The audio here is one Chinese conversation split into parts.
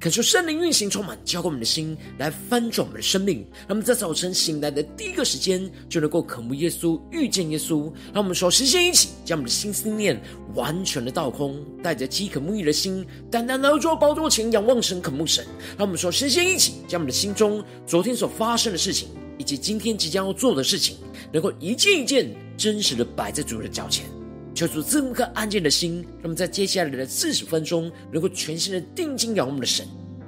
恳求圣灵运行，充满浇灌我们的心，来翻转我们的生命。让我们在早晨醒来的第一个时间，就能够渴慕耶稣，遇见耶稣。让我们说，实现一起，将我们的心思念完全的倒空，带着饥渴沐浴的心，单单来到宝座前仰望神，渴慕神。让我们说，实现一起，将我们的心中昨天所发生的事情，以及今天即将要做的事情，能够一件一件真实的摆在主的脚前。求主赐一颗安静的心，那么在接下来的四十分钟，能够全心的定睛仰望我们的神，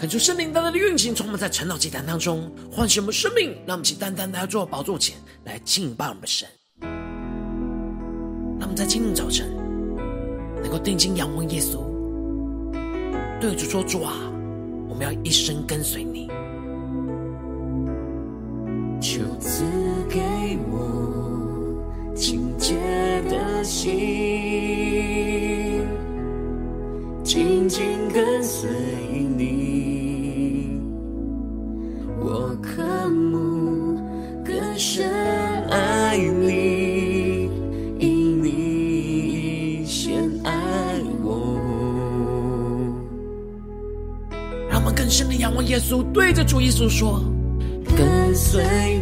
恳求圣灵单单的运行，充满在晨祷祭坛当中，唤醒我们生命，让我们去单单的来到宝座前来敬拜我们的神。让我们在今天早晨能够定睛仰望耶稣，对主说：“主啊，我们要一生跟随你。”求赐给我清洁的心，紧紧跟随稣对着主耶稣说：“跟随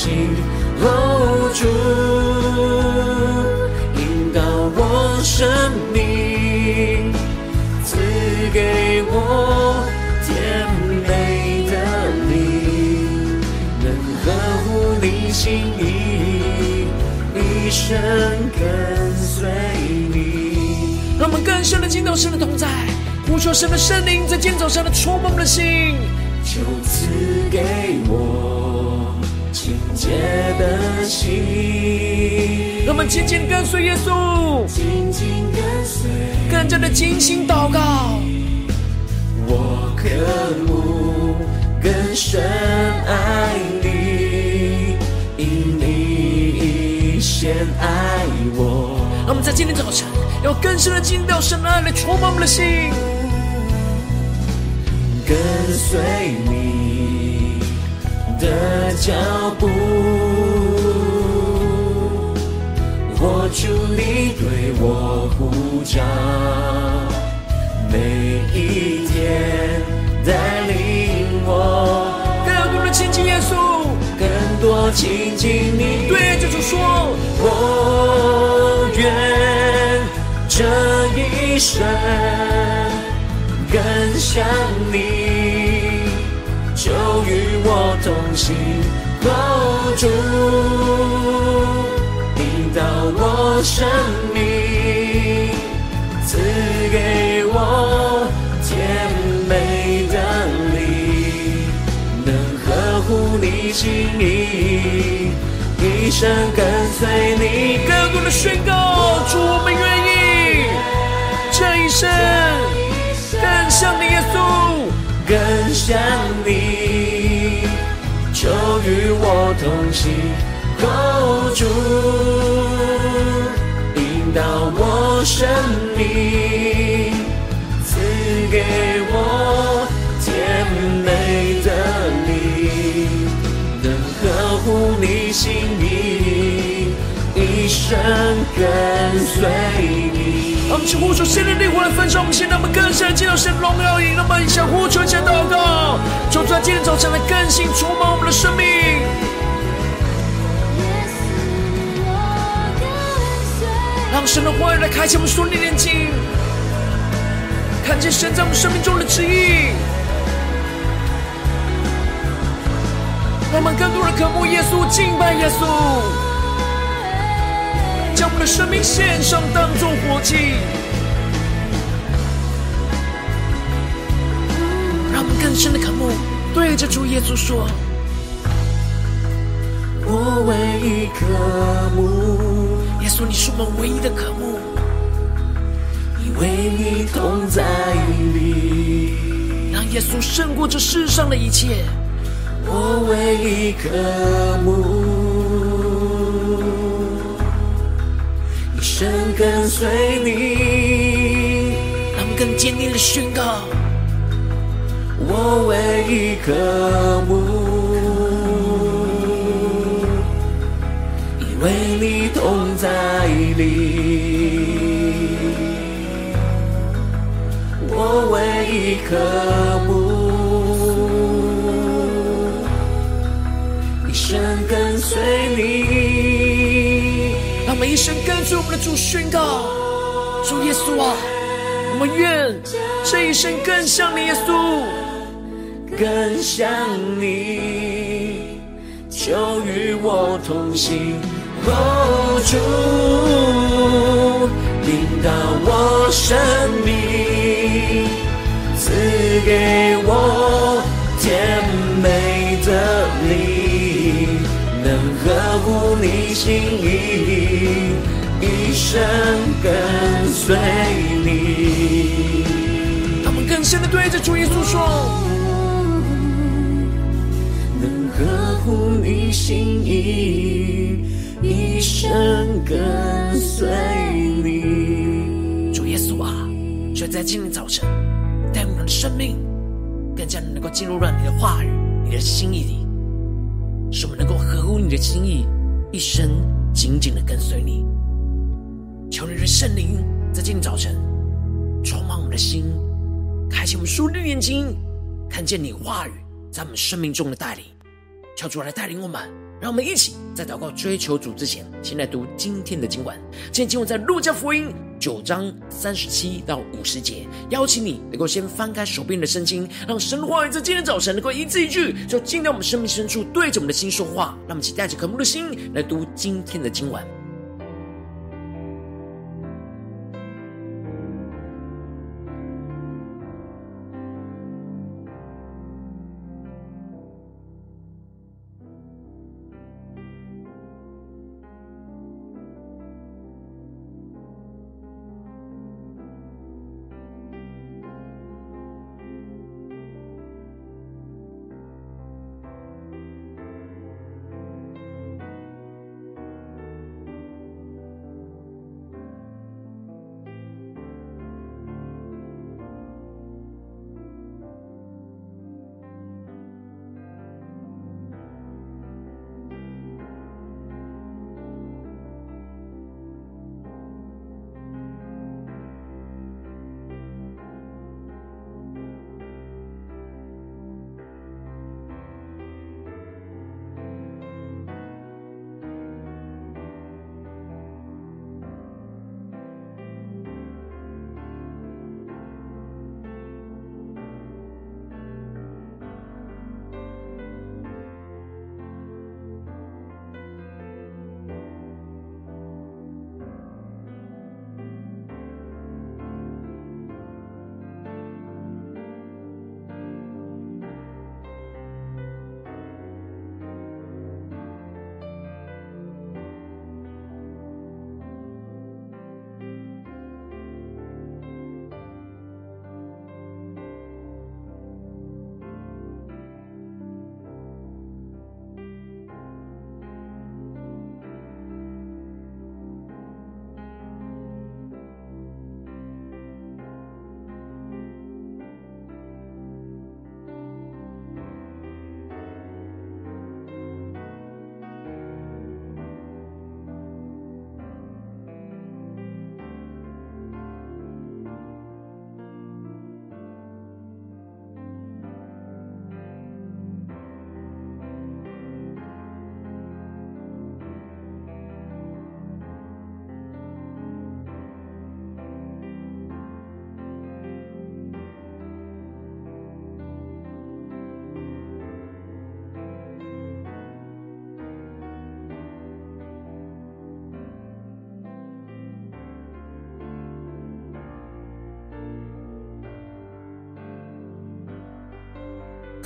我同行，哦，主引导我生命，赐给我甜美的灵，能呵护你心意，一生跟随你。让我们更深的进到神的同在。呼求神的圣灵在今早上的充满我们的心，求赐给我清洁的心。让我们紧紧跟随耶稣，紧紧跟随，更加的精心祷告。我渴慕更深爱你，因你已先爱我。让我们在今天早晨要更深的进到神的爱来充满我们的心。跟随你的脚步，活出你对我呼召，每一天带领我更多的亲近耶稣，更多亲近你。对，就是说，我愿这一生。更像你，就与我同行，哦主，引导我生命，赐给我甜美的你，能呵护你心意，一生跟随你。更多的宣告，主我们愿意，这一生更像你耶稣，更像你。同行，哦，主，引导我生命，赐给我甜美的你，能呵护你心意，一生跟随你。我们请呼求圣灵的火来焚烧我们心，让我们更深进入神荣耀里。让我们一起呼求，一起祷告，求主在今天早晨来更新充满我们的生命。让神的话语来开启我们属灵的眼睛，看见神在我们生命中的旨意。让我们更多的渴慕耶稣，敬拜耶稣。将我们的生命献上，当作活祭，让我们更深的渴慕，对着主耶稣说：“我唯一渴慕，你是我们唯一的渴慕，因为你同在里，让耶稣胜过这世上的一切。我唯一渴慕。”一生跟随你，让我们更坚定的宣告：我唯一渴慕，因为你同在里。我唯一渴慕，一生跟随你。让每一生跟随我们的主宣告，主耶稣啊，我们愿这一生更像你，耶稣，更像你，就与我同行，哦，主，领导我生命，赐给我甜美的灵，能呵护你心意，一生跟随你。他们更深的对着主耶稣说：能合乎你心意，一生跟随你。主耶稣啊，就在今天早晨，带领我们的生命更加能够进入到你的话语、你的心意里。使我们能够合乎你的心意，一生紧紧的跟随你。求你的圣灵在今天早晨充满我们的心，开启我们属灵的眼睛，看见你话语在我们生命中的带领。求主来带领我们，让我们一起在祷告追求主之前，先来读今天的经文。今天经文在路加福音九章三十七到五十节。邀请你能够先翻开手边的圣经，让神话语在今天早晨能够一字一句，就进到我们生命深处，对着我们的心说话。让我们一起带着渴慕的心来读今天的经文。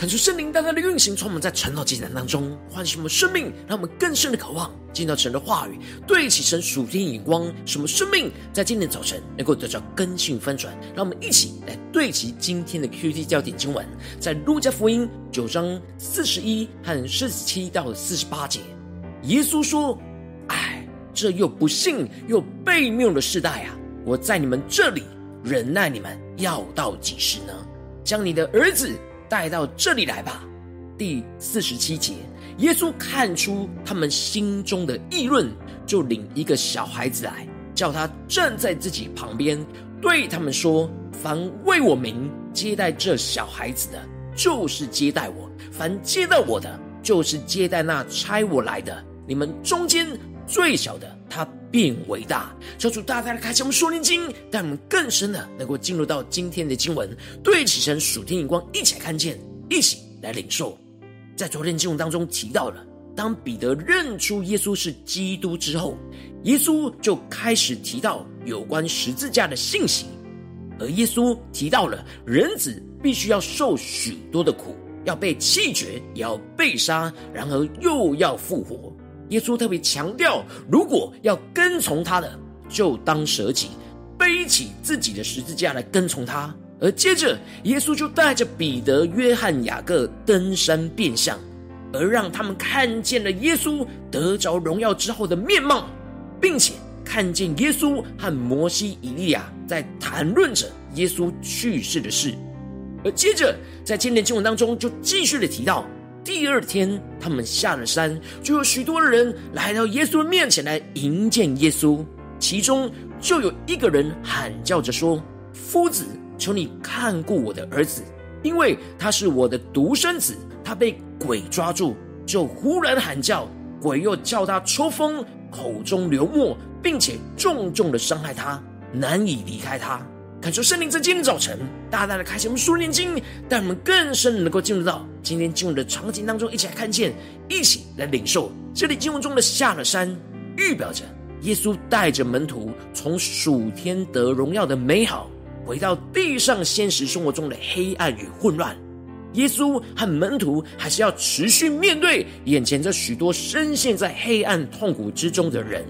恳求圣灵大大的运行，充满在晨祷祭坛当中，唤醒我们生命，让我们更深的渴望见到神的话语，对齐神属天眼光，什么生命在今天早晨能够得到更新翻转。让我们一起来对齐今天的 QT 焦点经文，在路加福音九章四十一和四十七到四十八节，耶稣说：“哎，这又不信又悖谬的世代啊！我在你们这里忍耐你们，要到几时呢？将你的儿子。”带到这里来吧。第四十七节，耶稣看出他们心中的议论，就领一个小孩子来，叫他站在自己旁边，对他们说：“凡为我名接待这小孩子的，就是接待我；凡接待我的，就是接待那差我来的。你们中间最小的，他变为大。”求主大大的开启我们属灵经，让我们更深的能够进入到今天的经文，对齐神属天眼光，一起来看见，一起来领受。在昨天经文当中提到了，当彼得认出耶稣是基督之后，耶稣就开始提到有关十字架的信息，而耶稣提到了人子必须要受许多的苦，要被弃绝，也要被杀，然而又要复活。耶稣特别强调，如果要跟从他的，就当舍己，背起自己的十字架来跟从他。而接着，耶稣就带着彼得、约翰、雅各登山变相，而让他们看见了耶稣得着荣耀之后的面貌，并且看见耶稣和摩西、以利亚在谈论着耶稣去世的事。而接着，在今天经文当中，就继续的提到，第二天他们下了山，就有许多人来到耶稣的面前来迎接耶稣，其中就有一个人喊叫着说：“夫子。”求你看顾我的儿子，因为他是我的独生子。他被鬼抓住，就忽然喊叫，鬼又叫他抽风，口中流沫，并且重重的伤害他，难以离开他。恳求圣灵在今天早晨大大的开启我们属灵经，带我们更深能够进入到今天经文的场景当中，一起来看见，一起来领受。这里经文中的下了山，预表着耶稣带着门徒从属天得荣耀的美好。回到地上现实生活中的黑暗与混乱，耶稣和门徒还是要持续面对眼前这许多深陷在黑暗痛苦之中的人。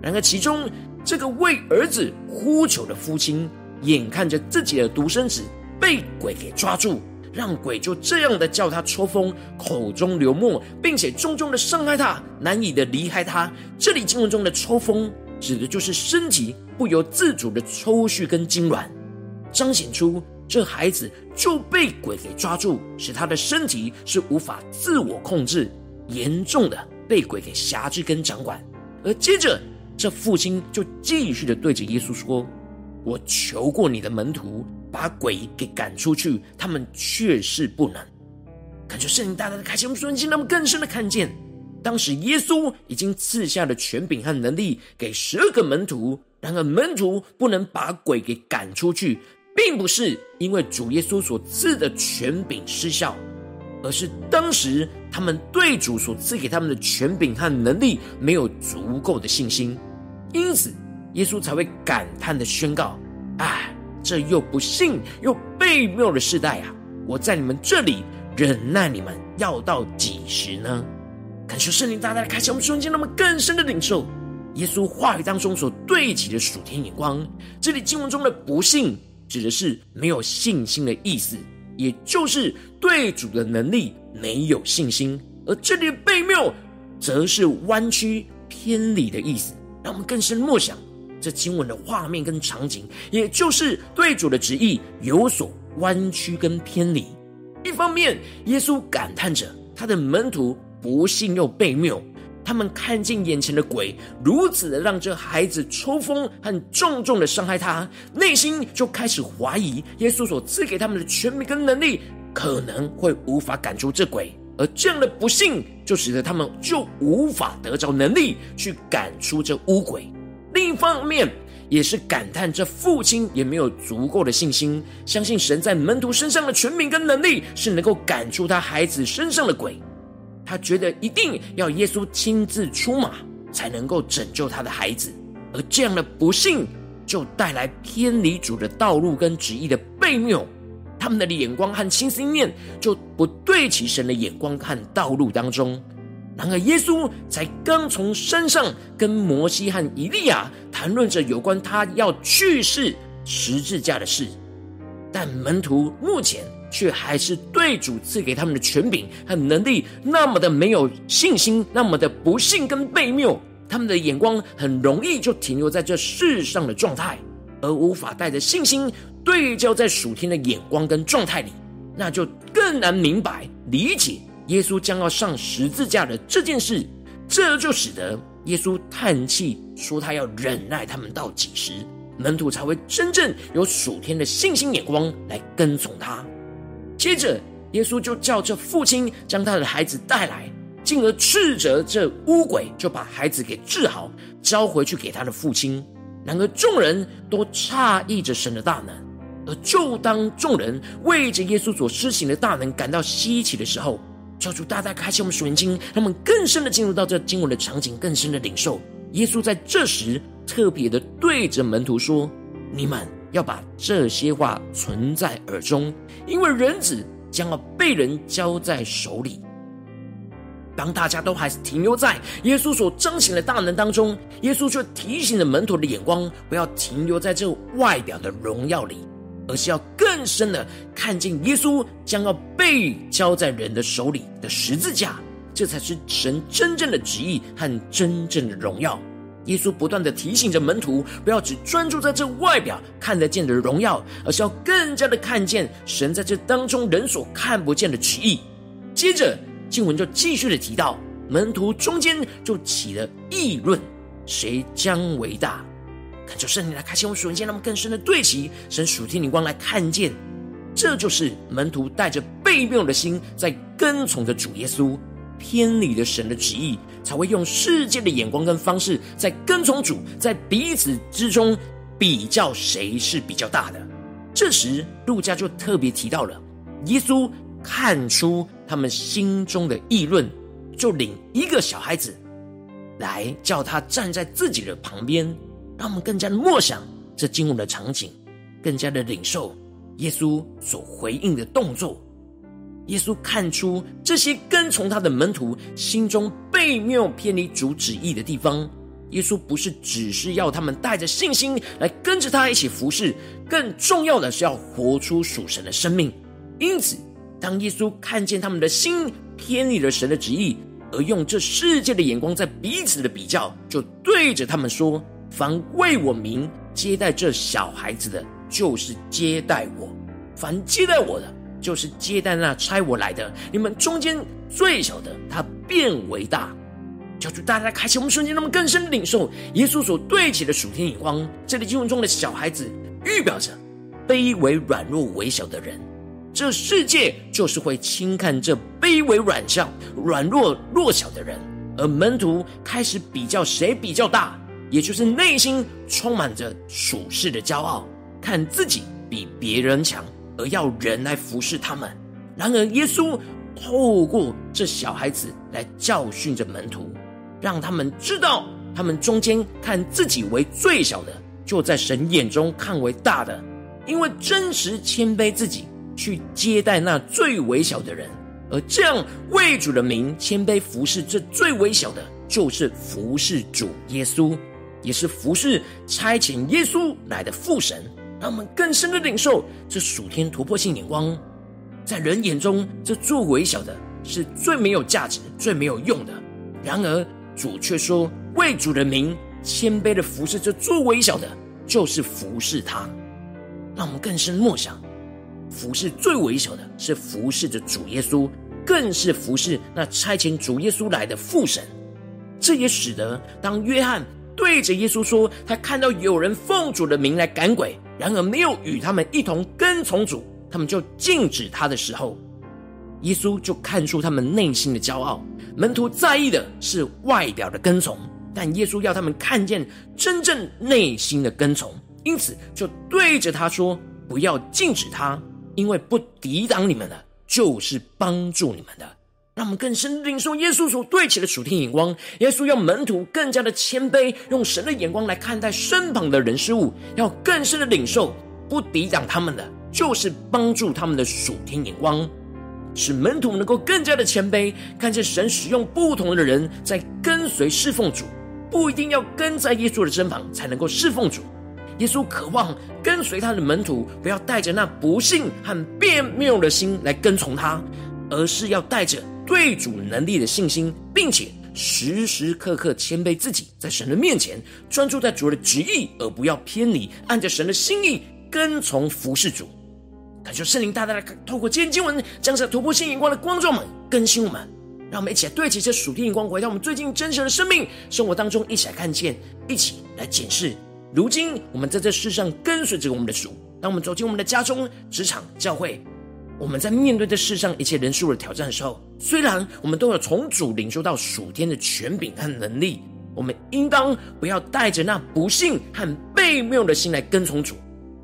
然而，其中这个为儿子呼求的父亲，眼看着自己的独生子被鬼给抓住，让鬼就这样的叫他抽风，口中流沫，并且重重的伤害他，难以的离开他。这里经文中的抽风，指的就是身体不由自主的抽搐跟痉挛。彰显出这孩子就被鬼给抓住，使他的身体是无法自我控制，严重的被鬼给挟制跟掌管。而接着，这父亲就继续的对着耶稣说：“我求过你的门徒把鬼给赶出去，他们却是不能。”感觉圣灵大大的开启我们属灵心，让我们更深的看见，当时耶稣已经赐下了权柄和能力给十二个门徒，然而门徒不能把鬼给赶出去。并不是因为主耶稣所赐的权柄失效，而是当时他们对主所赐给他们的权柄和能力没有足够的信心，因此耶稣才会感叹的宣告：“哎，这又不信又悖谬的世代啊！我在你们这里忍耐你们要到几时呢？”感谢圣灵大大的开启我们瞬间，让我们更深的领受耶稣话语当中所对齐的属天眼光。这里经文中的不信。指的是没有信心的意思，也就是对主的能力没有信心。而这里的悖谬，则是弯曲偏离的意思。让我们更深默想这经文的画面跟场景，也就是对主的旨意有所弯曲跟偏离。一方面，耶稣感叹着他的门徒不信又悖谬。他们看见眼前的鬼如此的让这孩子抽风很重重的伤害他，内心就开始怀疑耶稣所赐给他们的权柄跟能力可能会无法赶出这鬼，而这样的不信就使得他们就无法得着能力去赶出这污鬼。另一方面，也是感叹这父亲也没有足够的信心，相信神在门徒身上的权柄跟能力是能够赶出他孩子身上的鬼。他觉得一定要耶稣亲自出马才能够拯救他的孩子，而这样的不信就带来偏离主的道路跟旨意的悖谬。他们的眼光和心思念就不对齐神的眼光和道路当中。然而，耶稣才刚从山上跟摩西和以利亚谈论着有关他要去世十字架的事，但门徒目前却还是对主赐给他们的权柄和能力那么的没有信心，那么的不信跟被谬。他们的眼光很容易就停留在这世上的状态，而无法带着信心对焦在属天的眼光跟状态里，那就更难明白理解耶稣将要上十字架的这件事。这就使得耶稣叹气说他要忍耐他们到几时，门徒才会真正有属天的信心眼光来跟从他。接着，耶稣就叫这父亲将他的孩子带来。进而斥责这污鬼，就把孩子给治好，交回去给他的父亲。然而众人都诧异着神的大能，而就当众人为着耶稣所施行的大能感到稀奇的时候，求主大大开启我们属灵经，让我们更深的进入到这经文的场景，更深的领受。耶稣在这时特别的对着门徒说：“你们要把这些话存在耳中，因为人子将要被人交在手里。”当大家都还是停留在耶稣所彰显的大能当中，耶稣却提醒了门徒的眼光，不要停留在这外表的荣耀里，而是要更深的看见耶稣将要被交在人的手里的十字架，这才是神真正的旨意和真正的荣耀。耶稣不断的提醒着门徒，不要只专注在这外表看得见的荣耀，而是要更加的看见神在这当中人所看不见的旨意。接着。经文就继续的提到，门徒中间就起了议论，谁将为大？恳求圣灵来开启我们属灵间，让我们更深的对齐神属天灵光来看见，这就是门徒带着悖谬的心在跟从着主耶稣，偏离了神的旨意，才会用世界的眼光跟方式在跟从主，在彼此之中比较谁是比较大的。这时，路加就特别提到了耶稣。看出他们心中的议论，就领一个小孩子来叫他站在自己的旁边，让我们更加的默想这经文的场景，更加的领受耶稣所回应的动作。耶稣看出这些跟从他的门徒心中悖谬偏离主旨意的地方，耶稣不是只是要他们带着信心来跟着他一起服侍，更重要的是要活出属神的生命。因此。当耶稣看见他们的心偏离了神的旨意，而用这世界的眼光在彼此的比较，就对着他们说：“凡为我名接待这小孩子的，就是接待我；凡接待我的，就是接待那差我来的。你们中间最小的，他便为大。”求主大家开启我们瞬间，那么更深的领受耶稣所对齐的属天眼光。这里经文中的小孩子，预表着卑微、软弱、微小的人。这世界就是会轻看这卑微软小、软弱弱小的人，而门徒开始比较谁比较大，也就是内心充满着属世的骄傲，看自己比别人强，而要人来服侍他们。然而，耶稣透过这小孩子来教训着门徒，让他们知道，他们中间看自己为最小的，就在神眼中看为大的，因为真实谦卑自己。去接待那最微小的人，而这样为主的名谦卑服侍这最微小的，就是服侍主耶稣，也是服侍差遣耶稣来的父神。让我们更深的领受这属天突破性眼光，在人眼中，这最微小的是最没有价值、最没有用的。然而主却说，为主的名谦卑的服侍这最微小的，就是服侍他。让我们更深默想。服侍最微小的是服侍着主耶稣，更是服侍那差遣主耶稣来的父神。这也使得当约翰对着耶稣说，他看到有人奉主的名来赶鬼，然而没有与他们一同跟从主，他们就禁止他的时候，耶稣就看出他们内心的骄傲。门徒在意的是外表的跟从，但耶稣要他们看见真正内心的跟从，因此就对着他说：“不要禁止他。”因为不抵挡你们的，就是帮助你们的。让我们更深领受耶稣所对齐的属天眼光。耶稣要门徒更加的谦卑，用神的眼光来看待身旁的人事物，要更深的领受不抵挡他们的，就是帮助他们的属天眼光，使门徒能够更加的谦卑，看见神使用不同的人在跟随侍奉主，不一定要跟在耶稣的身旁才能够侍奉主。耶稣渴望跟随他的门徒，不要带着那不信和别谬的心来跟从他，而是要带着对主能力的信心，并且时时刻刻谦卑自己，在神的面前专注在主的旨意，而不要偏离，按着神的心意跟从服侍主。感谢圣灵大大的透过今天经文，将这突破性眼光的光照们更新我们，让我们一起来对齐这属天眼光，回到我们最近真实的生命生活当中，一起来看见，一起来检视。如今我们在这世上跟随着我们的主，当我们走进我们的家中、职场、教会，我们在面对这世上一切人数的挑战的时候，虽然我们都有从主领受到属天的权柄和能力，我们应当不要带着那不信和悖谬的心来跟从主。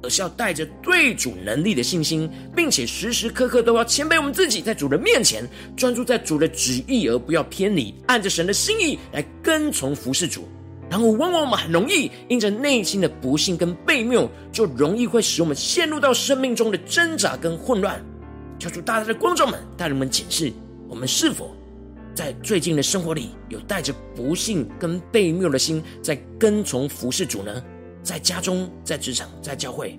而是要带着对主能力的信心，并且时时刻刻都要谦卑我们自己，在主的面前专注在主的旨意，而不要偏离，按着神的心意来跟从服侍主。然后，往往我们很容易因着内心的不信跟悖谬，就容易会使我们陷入到生命中的挣扎跟混乱。求主大大的光照们，带人们检视我们是否在最近的生活里有带着不幸跟被谬的心，在跟从服侍主呢？在家中、在职场、在教会，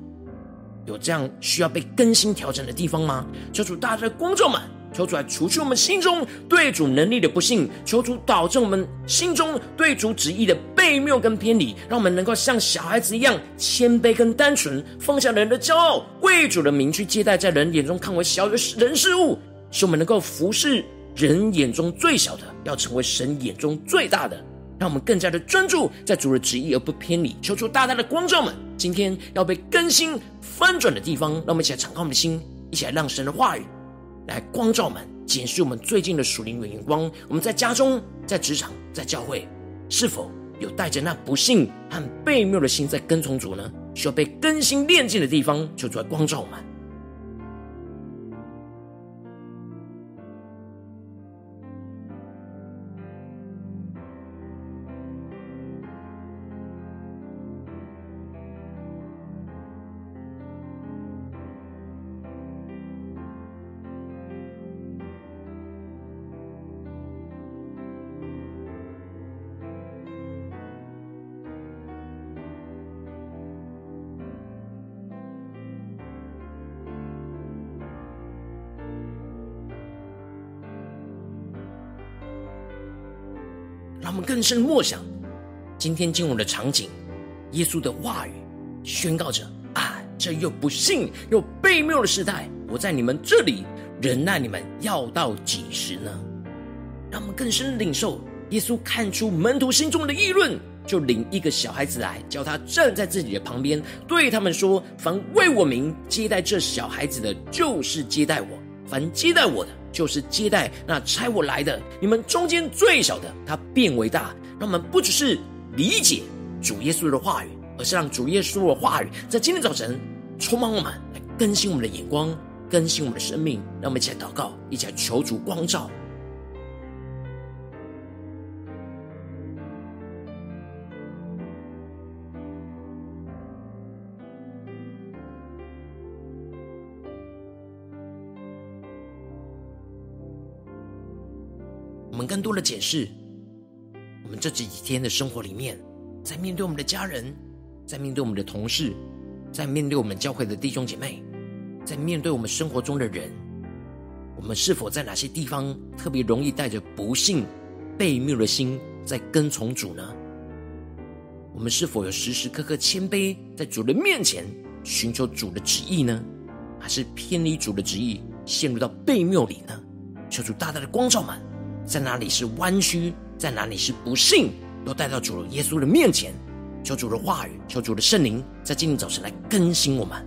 有这样需要被更新调整的地方吗？求主大大的光照们，求主来除去我们心中对主能力的不信，求主导正我们心中对主旨意的悖谬跟偏离，让我们能够像小孩子一样谦卑跟单纯，放下人的骄傲，为主的名去接待在人眼中看为小的人事物，使我们能够服侍人眼中最小的，要成为神眼中最大的。让我们更加的专注在主的旨意，而不偏离。求主大大的光照们，今天要被更新翻转的地方，让我们一起来敞开我们的心，一起来让神的话语来光照们，检视我们最近的属灵眼光。我们在家中、在职场、在教会，是否有带着那不幸和被谬的心在跟从主呢？需要被更新炼净的地方，就出来光照我们。们更深默想今天经文的场景，耶稣的话语宣告着：啊，这又不信又悖谬的时代，我在你们这里忍耐你们要到几时呢？让我们更深领受耶稣看出门徒心中的议论，就领一个小孩子来，叫他站在自己的旁边，对他们说：凡为我名接待这小孩子的，就是接待我；凡接待我的，就是接待那差我来的，你们中间最小的，他变为大。让我们不只是理解主耶稣的话语，而是让主耶稣的话语在今天早晨充满我们，来更新我们的眼光，更新我们的生命。让我们一起来祷告，一起来求主光照。更多的检视，我们这几天的生活里面，在面对我们的家人，在面对我们的同事，在面对我们教会的弟兄姐妹，在面对我们生活中的人，我们是否在哪些地方特别容易带着不信、悖谬的心在跟从主呢？我们是否有时时刻刻谦卑在主的面前寻求主的旨意呢？还是偏离主的旨意，陷入到被谬里呢？求主大大的光照们。在哪里是弯曲，在哪里是不幸，都带到主耶稣的面前，求主的话语，求主的圣灵，在今天早晨来更新我们。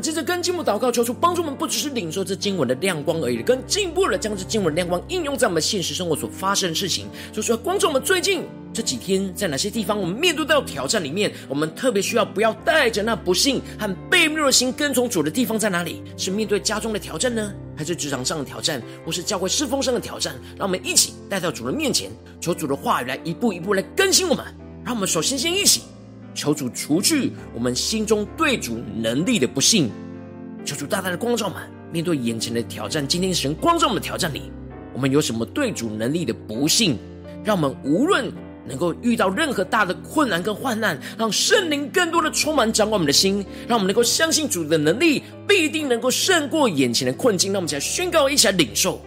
接着跟经文祷告，求主帮助我们，不只是领受这经文的亮光而已，更进一步的将这经文亮光应用在我们现实生活所发生的事情。就说，光照我们最近这几天在哪些地方，我们面对到挑战里面，我们特别需要不要带着那不信和悖谬的心跟从主的地方在哪里？是面对家中的挑战呢，还是职场上的挑战，或是教会侍奉上的挑战？让我们一起带到主的面前，求主的话语来一步一步来更新我们。让我们首先先一起。求主除去我们心中对主能力的不信，求主大大的光照们，面对眼前的挑战。今天神光照我们的挑战里，我们有什么对主能力的不信？让我们无论能够遇到任何大的困难跟患难，让圣灵更多的充满掌管我们的心，让我们能够相信主的能力必定能够胜过眼前的困境。让我们一起来宣告，一起来领受。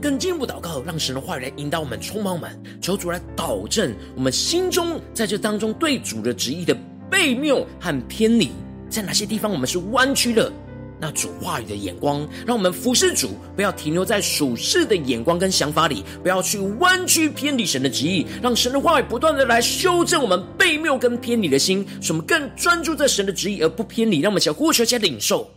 更进一步祷告，让神的话语来引导我们、充满我们，求主来导正我们心中在这当中对主的旨意的悖谬和偏离，在哪些地方我们是弯曲了那主话语的眼光？让我们服侍主，不要停留在属世的眼光跟想法里，不要去弯曲偏离神的旨意。让神的话语不断的来修正我们悖谬跟偏离的心，使我们更专注在神的旨意而不偏离。让我们小呼求，加领受。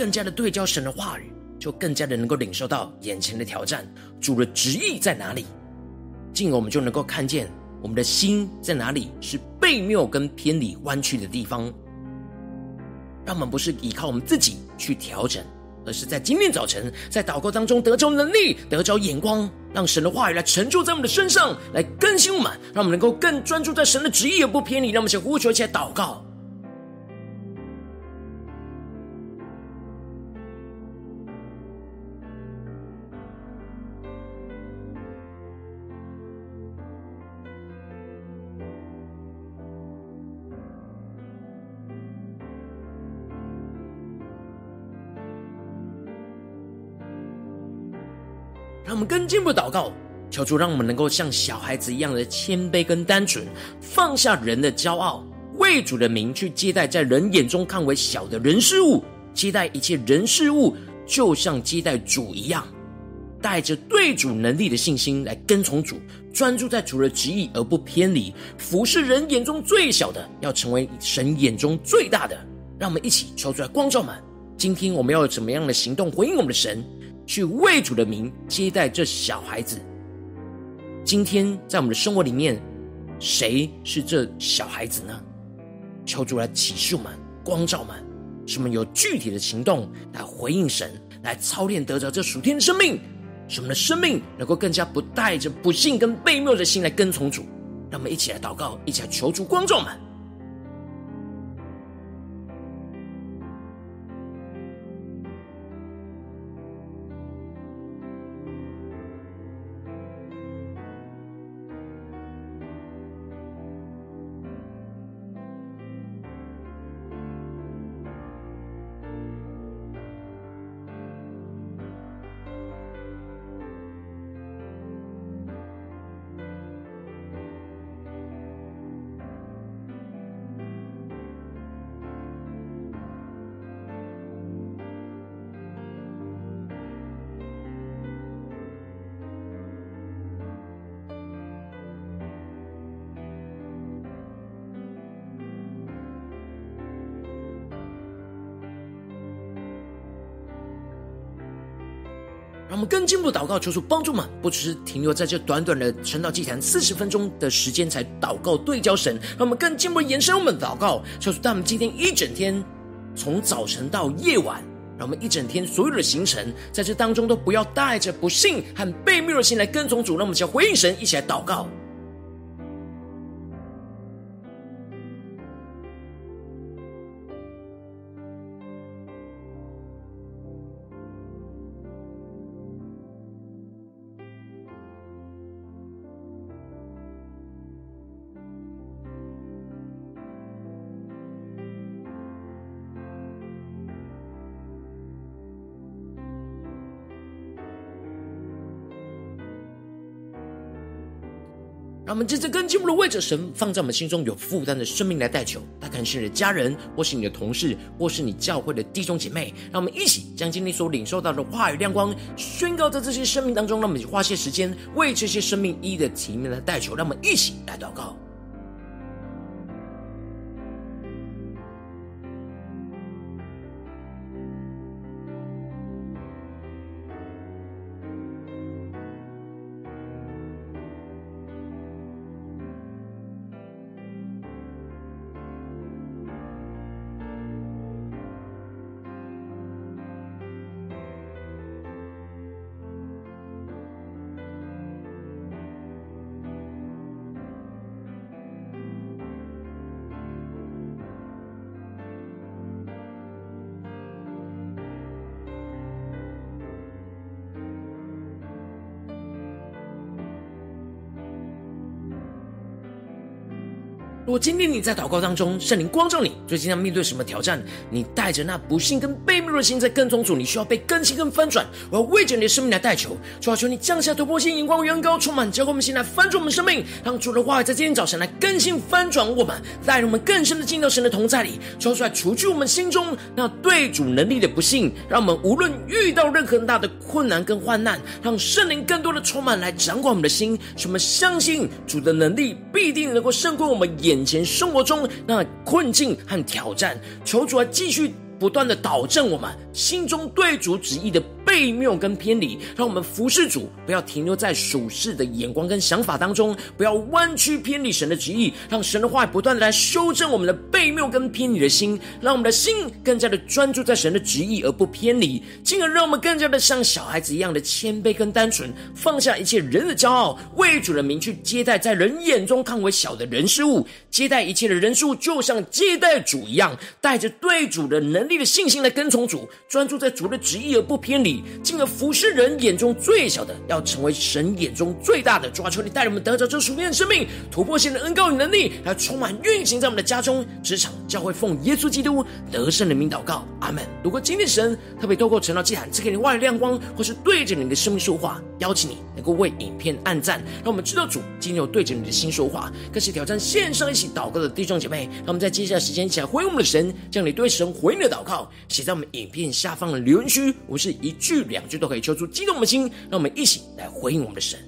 更加的对焦神的话语，就更加的能够领受到眼前的挑战，主的旨意在哪里，进而我们就能够看见我们的心在哪里是悖谬跟偏离弯曲的地方。让我们不是依靠我们自己去调整，而是在今天早晨在祷告当中得着能力，得着眼光，让神的话语来成就在我们的身上，来更新我们，让我们能够更专注在神的旨意而不偏离。让我们先呼求起来祷告。们更进一步祷告，求主让我们能够像小孩子一样的谦卑跟单纯，放下人的骄傲，为主的名去接待在人眼中看为小的人事物，接待一切人事物，就像接待主一样，带着对主能力的信心来跟从主，专注在主的旨意而不偏离，服侍人眼中最小的，要成为神眼中最大的。让我们一起求主来光照们，今天我们要有怎么样的行动回应我们的神？去为主的名接待这小孩子。今天在我们的生活里面，谁是这小孩子呢？求主来启示我们、光照我们，使我们有具体的行动来回应神，来操练得着这属天的生命，使我们的生命能够更加不带着不信跟悖谬的心来跟从主。让我们一起来祷告，一起来求主光照我们。让我们更进一步祷告，求主帮助们，不只是停留在这短短的晨祷祭坛四十分钟的时间才祷告对焦神，让我们更进一步延伸我们的祷告，求主带我们今天一整天，从早晨到夜晚，让我们一整天所有的行程，在这当中都不要带着不信和被谬的心来跟从主。让我们一起回应神，一起来祷告。我们接着跟进我们的位置，神放在我们心中有负担的生命来代求。他可能是你的家人，或是你的同事，或是你教会的弟兄姐妹。让我们一起将今天所领受到的话语亮光宣告在这些生命当中。让我们花些时间为这些生命一一的提名来代求。让我们一起来祷告。如果今天你在祷告当中，圣灵光照你，最近要面对什么挑战？你带着那不信跟悖谬的心在跟从主，你需要被更新跟翻转。我要为着你的生命来代求，主啊，求你降下突破性眼光，远高充满，教会我们心来翻转我们生命，让主的话语在今天早晨来更新翻转我们，带我们更深的进到神的同在里，求出来除去我们心中那对主能力的不信，让我们无论遇到任何大的困难跟患难，让圣灵更多的充满来掌管我们的心，使我们相信主的能力必定能够胜过我们眼。眼前生活中那困境和挑战，求主来继续不断的导正我们心中对主旨意的悖谬跟偏离，让我们服侍主，不要停留在属世的眼光跟想法当中，不要弯曲偏离神的旨意，让神的话不断的来修正我们的悖谬跟偏离的心，让我们的心更加的专注在神的旨意而不偏离，进而让我们更加的像小孩子一样的谦卑跟单纯，放下一切人的骄傲，为主的名去接待在人眼中看为小的人事物，接待一切的人事物，就像接待主一样，带着对主的能力的信心来跟从主，专注在主的旨意而不偏离。进而服侍人眼中最小的，要成为神眼中最大的。主啊，求你带我们得着这属天的生命，突破性的恩膏与能力，来充满运行在我们的家中、职场、教会，奉耶稣基督得胜的名祷告，阿门。如果今天神特别透过晨祷祭坛赐给你外的亮光，或是对着你的生命说话，邀请你能够为影片按赞，让我们知道主今天有对着你的心说话，更是挑战线上一起祷告的弟兄姐妹。让我们在接下来时间一起来回应我们的神，将你对神回应的祷告写在我们影片下方的留言区，我是一句。两句都可以揪出激动的心，让我们一起来回应我们的神。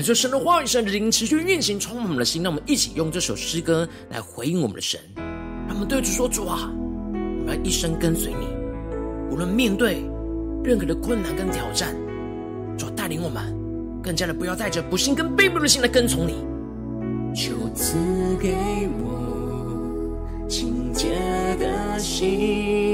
感受神的话语，神的灵持续运行，充满我们的心。让我们一起用这首诗歌来回应我们的神。让我们对主说：“主啊，我们要一生跟随你，无论面对任何的困难跟挑战，主带领我们，更加的不要带着不信跟悖谬的心来跟从你。求赐给我清洁的心，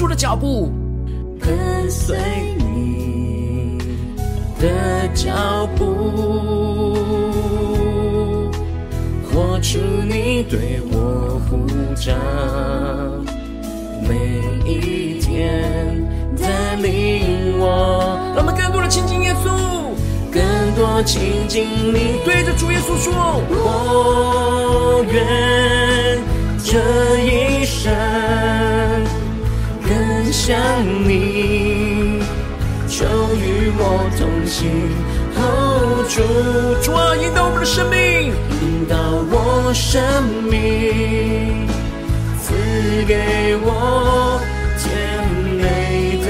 主的脚步，跟随你的脚步，活出你对我呼召，每一天带领我。让我们更多的亲近耶稣，更多亲近你，对着主耶稣说：我愿这一生想你，求与我同行。主，主啊，引导我们的生命，引导我生命，赐给我甜美的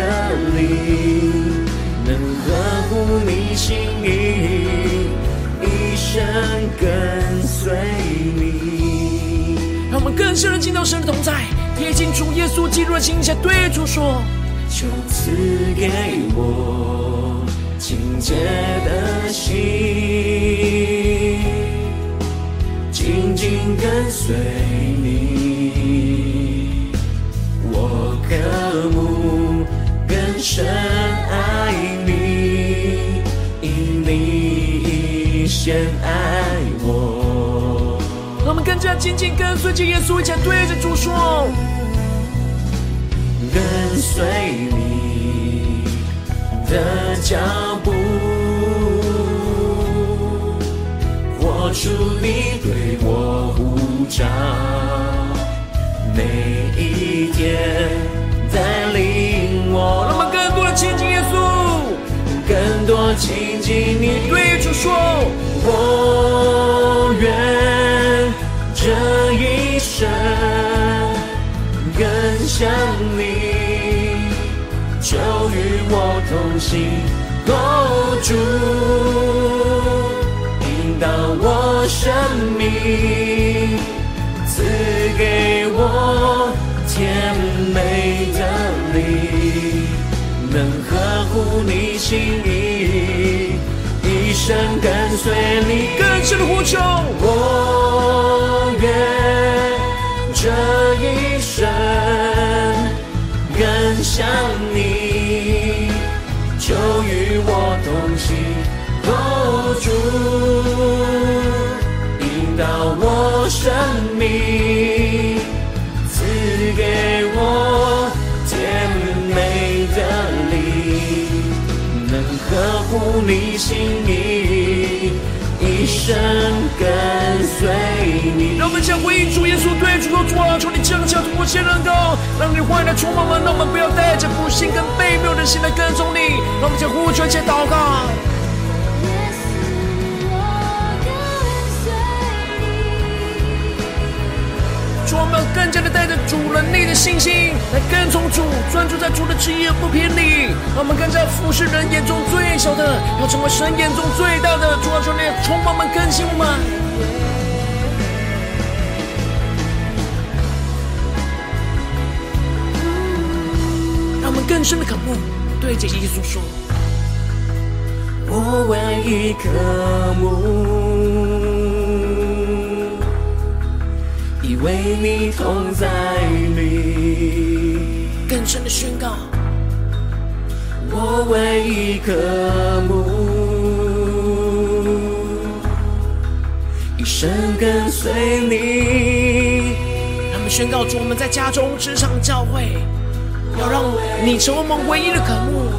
灵，能合乎你心意，一生跟随你。让我们更深的进到神的同在，贴近主耶稣基督的心下，对主说：求赐给我清洁的心，紧紧跟随你。我渴慕更深爱你，因你先爱。更加紧紧跟随着耶稣，一起对着主说：跟随你的脚步，活出你对我呼召，每一天带领我。那么更多的亲近耶稣，更多亲近你，对主说：我一生更像你，就与我同行，哦，主，引导我生命，赐给我甜美的你，能呵护你心意，一生跟随你。更深的呼求，这一生更像你，就与我同行，哦，主，引导我生命，赐给我甜美的灵，能呵护你心意，一生跟随。让我们将回应主耶稣，对主说：主啊，求你降下突破性能够，让你话语来充满我们，让我们不要带着不信跟悖谬的心来跟从你。让我们将呼求，且祷告。主，我们更加的带着主能力的信心来跟从主，专注在主的旨意而不偏离。我们更加服侍人眼中最小的，要成为神眼中最大的。主啊，求你充满我们，更新我们。更深的渴慕，对着耶稣说：我唯一渴慕，以为你同在里。更深的宣告，我唯一渴慕，一生跟随你。他们宣告主，我们在家中、职场、教会，要让你成为我们唯一的渴慕，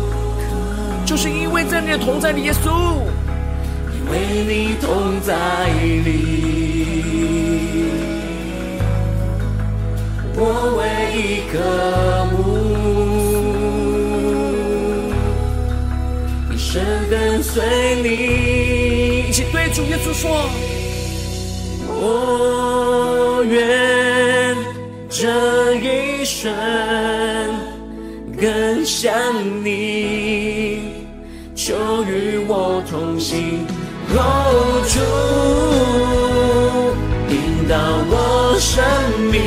就是因为在你的同在里，耶稣，因为你同在里。我唯一渴慕，一生跟随你。一起对主耶稣说：我愿这一生更像你，求与我同行，哦，主，引导我生命。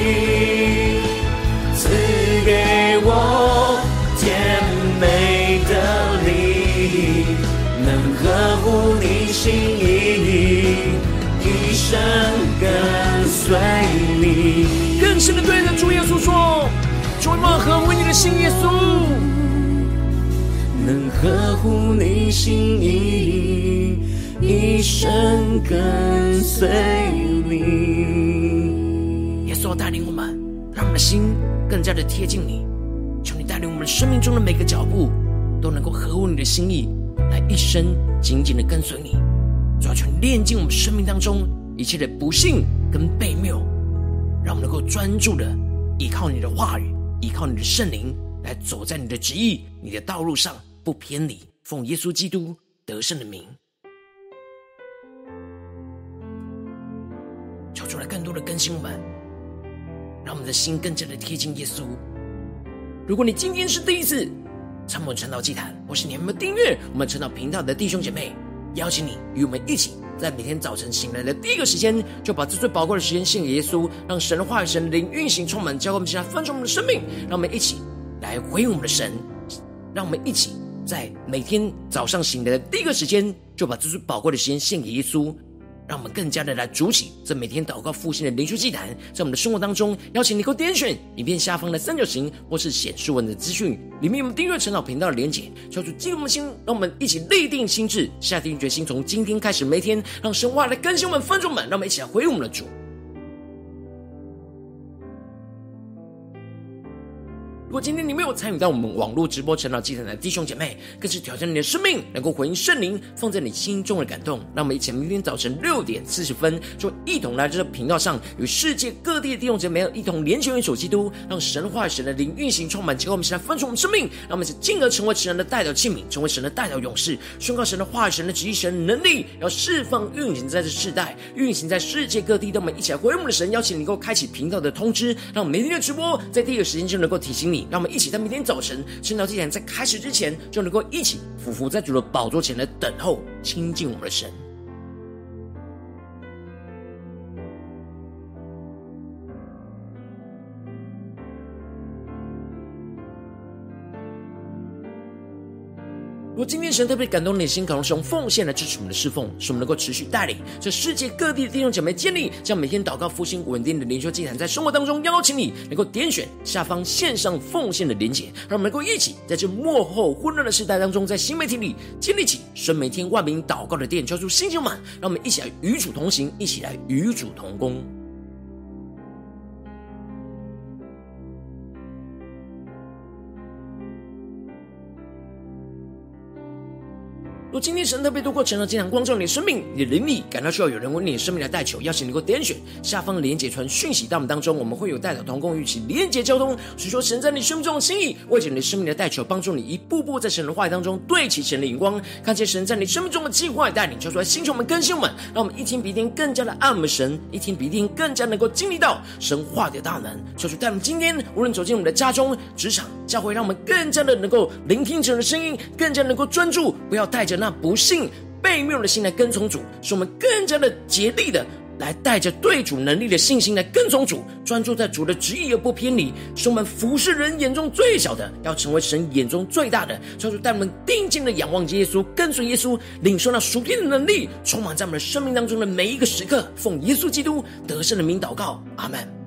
赐给我甜美的灵，能呵护你心意，一生跟随你。更深的对着主耶稣说：主啊，合乎你的心，耶稣，能合乎你心意。一生跟随你。耶稣带领我们，让我们的心更加的贴近你。求你带领我们生命中的每个脚步，都能够合乎你的心意，来一生紧紧的跟随你。主要求你炼净我们生命当中一切的不信跟悖谬，让我们能够专注的依靠你的话语，依靠你的圣灵，来走在你的旨意、你的道路上，不偏离。奉耶稣基督得胜的名，求出来更多的更新我们，让我们的心更加的贴近耶稣。如果你今天是第一次参与晨祷祭坛，或是你还没有订阅我们晨祷频道的弟兄姐妹，邀请你与我们一起，在每天早晨醒来的第一个时间，就把这最宝贵的时间献给耶稣，让神的话语、神灵运行充满，教会我们现在分盛我们的生命。让我们一起来回应我们的神，让我们一起。在每天早上醒来的第一个时间，就把这最宝贵的时间献给耶稣，让我们更加的来筑起这每天祷告复兴的灵修祭坛，在我们的生活当中，邀请你给我点选影片下方的三角形，或是显示文的资讯，里面有我们订阅陈老频道的连结，敲出激动的心，让我们一起立定心智，下定决心，从今天开始，每天让神话来更新我们、分众们，让我们一起来回应我们的主。如果今天你没有参与到我们网络直播晨祷祭坛的弟兄姐妹，更是挑战你的生命，能够回应圣灵放在你心中的感动。让我们一起明天早晨六点四十分，就一同来这个频道上，与世界各地的弟兄姐妹一同连接、元首基督，让神话神的灵运行充满。结果我们一起来分出我们生命，让我们一起进而成为神的代表器皿，成为神的代表勇士，宣告神的话语、神的旨意、神的能力，要释放运行在这世代，运行在世界各地。让我们一起来回应我们的神，邀请你能够开启频道的通知，让我们每天的直播在第一个时间就能够提醒你。让我们一起在明天早晨圣道祭坛在开始之前，就能够一起俯伏在主的宝座前来等候亲近我们的神。如果今天神特别感动你的心，可能是用奉献来支持我们的侍奉，使我们能够持续带领这世界各地的弟兄姐妹建立这样每天祷告复兴稳定的灵修祭坛，在生活当中邀请你能够点选下方线上奉献的连结，让我们能够一起在这幕后混乱的时代当中，在新媒体里建立起神每天万名祷告的殿，交出新球满，让我们一起来与主同行，一起来与主同工。若今天神特别透过晨祷祭坛光照你的生命，你的灵里感到需要有人为你的生命来代求，邀请你能够点选下方的连结传讯息到我们当中，我们会有代表同工一起连结交通，所以说神在你生命中的心意，为着你生命的代求，帮助你一步步在神的话语当中对齐神的眼光，看见神在你生命中的计划带领，求出来星球们更新我们，让我们一天比一天更加的爱我们神，一天比一天更加能够经历到神话的大能，求主带我们今天无论走进我们的家中、职场、教会，让我们更加的能够聆听神的声音，更加能够专注，不要带着那那不信悖谬的心来跟从主，使我们更加的竭力的来带着对主能力的信心来跟从主，专注在主的旨意而不偏离。使我们服侍人眼中最小的，要成为神眼中最大的。求主带我们定睛的仰望耶稣，跟随耶稣，领受那属天的能力，充满在我们的生命当中的每一个时刻。奉耶稣基督得胜的名祷告，阿门。